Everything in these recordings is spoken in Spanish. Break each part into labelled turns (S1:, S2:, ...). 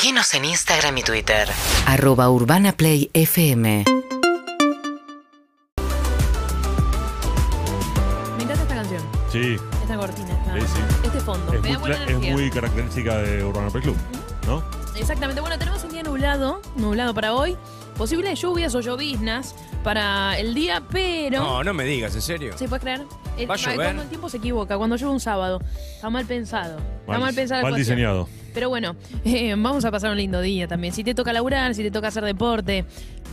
S1: Seguinos en Instagram y Twitter.
S2: Arroba Urbana Play FM.
S3: Me encanta esta canción.
S4: Sí,
S3: Esta cortina, esta-
S4: Sí, sí.
S3: este fondo.
S4: es
S3: me
S4: muy,
S3: da buena
S4: cla- es
S3: energía.
S4: muy característica de Urbana Play Club, ¿no?
S3: Exactamente. Bueno, tenemos un día nublado, nublado para hoy. Posibles lluvias o lloviznas para el día, pero...
S5: No, no me digas, ¿en serio?
S3: ¿Se puede creer? El,
S5: ¿Va a llover?
S3: Cuando el tiempo se equivoca, cuando llueve un sábado. Está mal pensado. Está
S4: Mal-
S3: la
S4: mal
S3: ecuación.
S4: diseñado.
S3: Pero bueno, eh, vamos a pasar un lindo día también. Si te toca laburar, si te toca hacer deporte,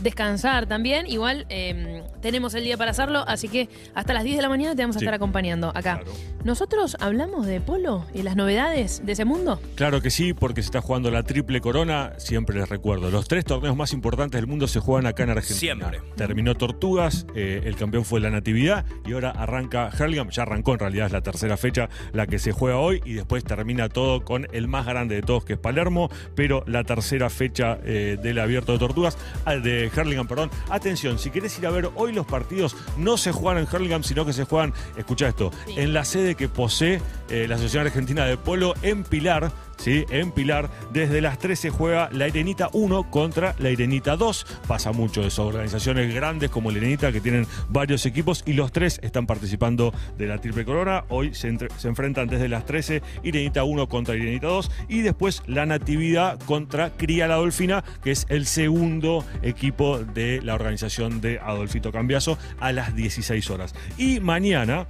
S3: descansar también, igual eh, tenemos el día para hacerlo, así que hasta las 10 de la mañana te vamos a
S4: Sí.
S3: estar acompañando acá.
S4: Claro.
S3: ¿Nosotros hablamos de polo y las novedades de ese mundo?
S4: Claro que sí, porque se está jugando la triple corona, siempre les recuerdo. Los tres torneos más importantes del mundo se juegan acá en Argentina.
S5: Siempre.
S4: Terminó Tortugas, eh, el campeón fue la Natividad y ahora arranca Hurlingham. Ya arrancó en realidad, es la tercera fecha la que se juega hoy y después termina todo con el más grande de todos que es Palermo, pero la tercera fecha eh, del abierto de Tortugas, ah, de Hurlingham, perdón. Atención, si querés ir a ver hoy los partidos, no se juegan en Hurlingham, sino que se juegan, escucha esto,
S3: Sí.
S4: en la sede que posee eh, la Asociación Argentina de Polo en Pilar. ¿Sí? En Pilar, desde las 13 juega la Irenita 1 contra la Irenita 2. Pasa mucho eso, organizaciones grandes como la Irenita que tienen varios equipos y los tres están participando de la Triple Corona. Hoy se enfrentan desde las 13 Irenita 1 contra Irenita 2 y después la Natividad contra Cría la Dolfina, que es el segundo equipo de la organización de Adolfito Cambiaso a las 16 horas. Y mañana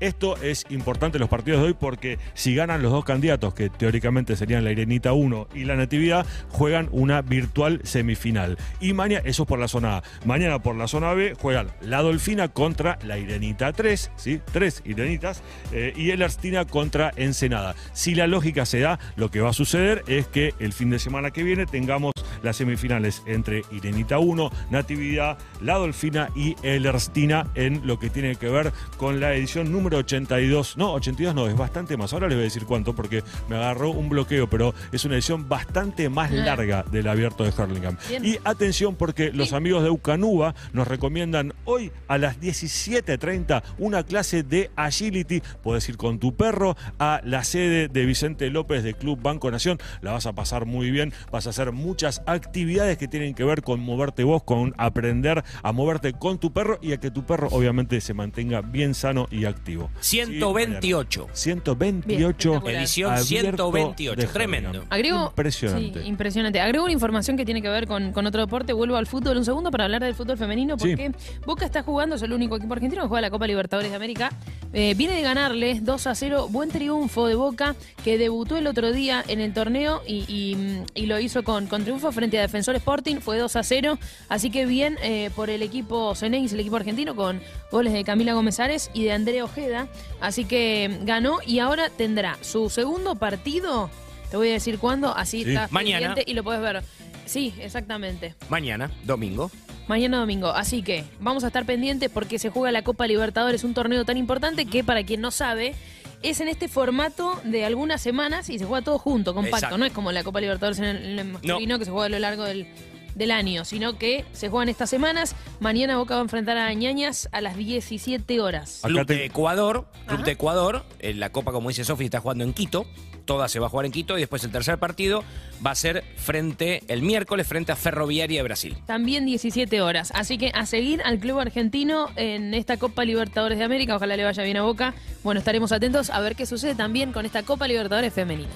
S4: Esto es importante en los partidos de hoy porque si ganan los dos candidatos, que teóricamente serían la Irenita 1 y la Natividad, juegan una virtual semifinal. Y mañana, eso es por la zona A. Mañana por la zona B juegan la Dolfina contra la Irenita 3, ¿sí? Tres Irenitas, eh, y el Arstina contra Ensenada. Si la lógica se da, lo que va a suceder es que el fin de semana que viene tengamos las semifinales entre Irenita 1, Natividad, La Dolfina y El Erstina en lo que tiene que ver con la edición número 82. No, 82 no, es bastante más. Ahora les voy a decir cuánto porque me agarró un bloqueo, pero es una edición bastante más larga del abierto de Hurlingham.
S3: Bien.
S4: Y atención porque los amigos de Ucanuba nos recomiendan hoy a las 17.30 una clase de agility. Puedes ir con tu perro a la sede de Vicente López de Club Banco Nación. La vas a pasar muy bien. Vas a hacer muchas actividades que tienen que ver con moverte vos, con aprender a moverte con tu perro y a que tu perro obviamente se mantenga bien sano y activo. Sí,
S5: 128.
S4: mañana. 128.
S3: espectacular.
S5: Edición
S4: abierto
S5: 128.
S4: de
S5: Tremendo.
S3: Agrego,
S4: Impresionante.
S3: Sí, impresionante. Agrego una información que tiene que ver con, con otro deporte. Vuelvo al fútbol un segundo para hablar del fútbol femenino
S4: Sí.
S3: porque Boca está jugando, es el único equipo argentino que juega la Copa Libertadores de América. Eh, viene de ganarle 2 a 0. Buen triunfo de Boca que debutó el otro día en el torneo y, y- y lo hizo con, con triunfo frente a Defensor Sporting. Fue 2 a 0. Así que bien eh, por el equipo Cenex, el equipo argentino, con goles de Camila Gómez Ares y de Andrea Ojeda. Así que ganó y ahora tendrá su segundo partido. Te voy a decir cuándo, así
S4: Sí.
S3: está
S5: Mañana.
S3: y lo puedes ver. Sí, exactamente.
S5: Mañana, domingo.
S3: Mañana domingo. Así que vamos a estar pendientes porque se juega la Copa Libertadores, un torneo tan importante que para quien no sabe, es en este formato de algunas semanas y se juega todo junto, compacto.
S5: Exacto.
S3: No es como la Copa Libertadores en el, en el masculino que se juega a lo largo del, del año, sino que se juegan estas semanas. Mañana Boca va a enfrentar a Ñañas a las 17 horas.
S5: Club de Ecuador. Club de Ecuador. la Copa, como dice Sofi, está jugando en Quito. Toda se va a jugar en Quito. Y después el tercer partido va a ser frente, el miércoles, frente a Ferroviaria de Brasil.
S3: También 17 horas. Así que a seguir al club argentino en esta Copa Libertadores de América. Ojalá le vaya bien a Boca. Bueno, estaremos atentos a ver qué sucede también con esta Copa Libertadores femenina.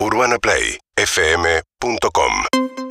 S6: UrbanaPlayFM.com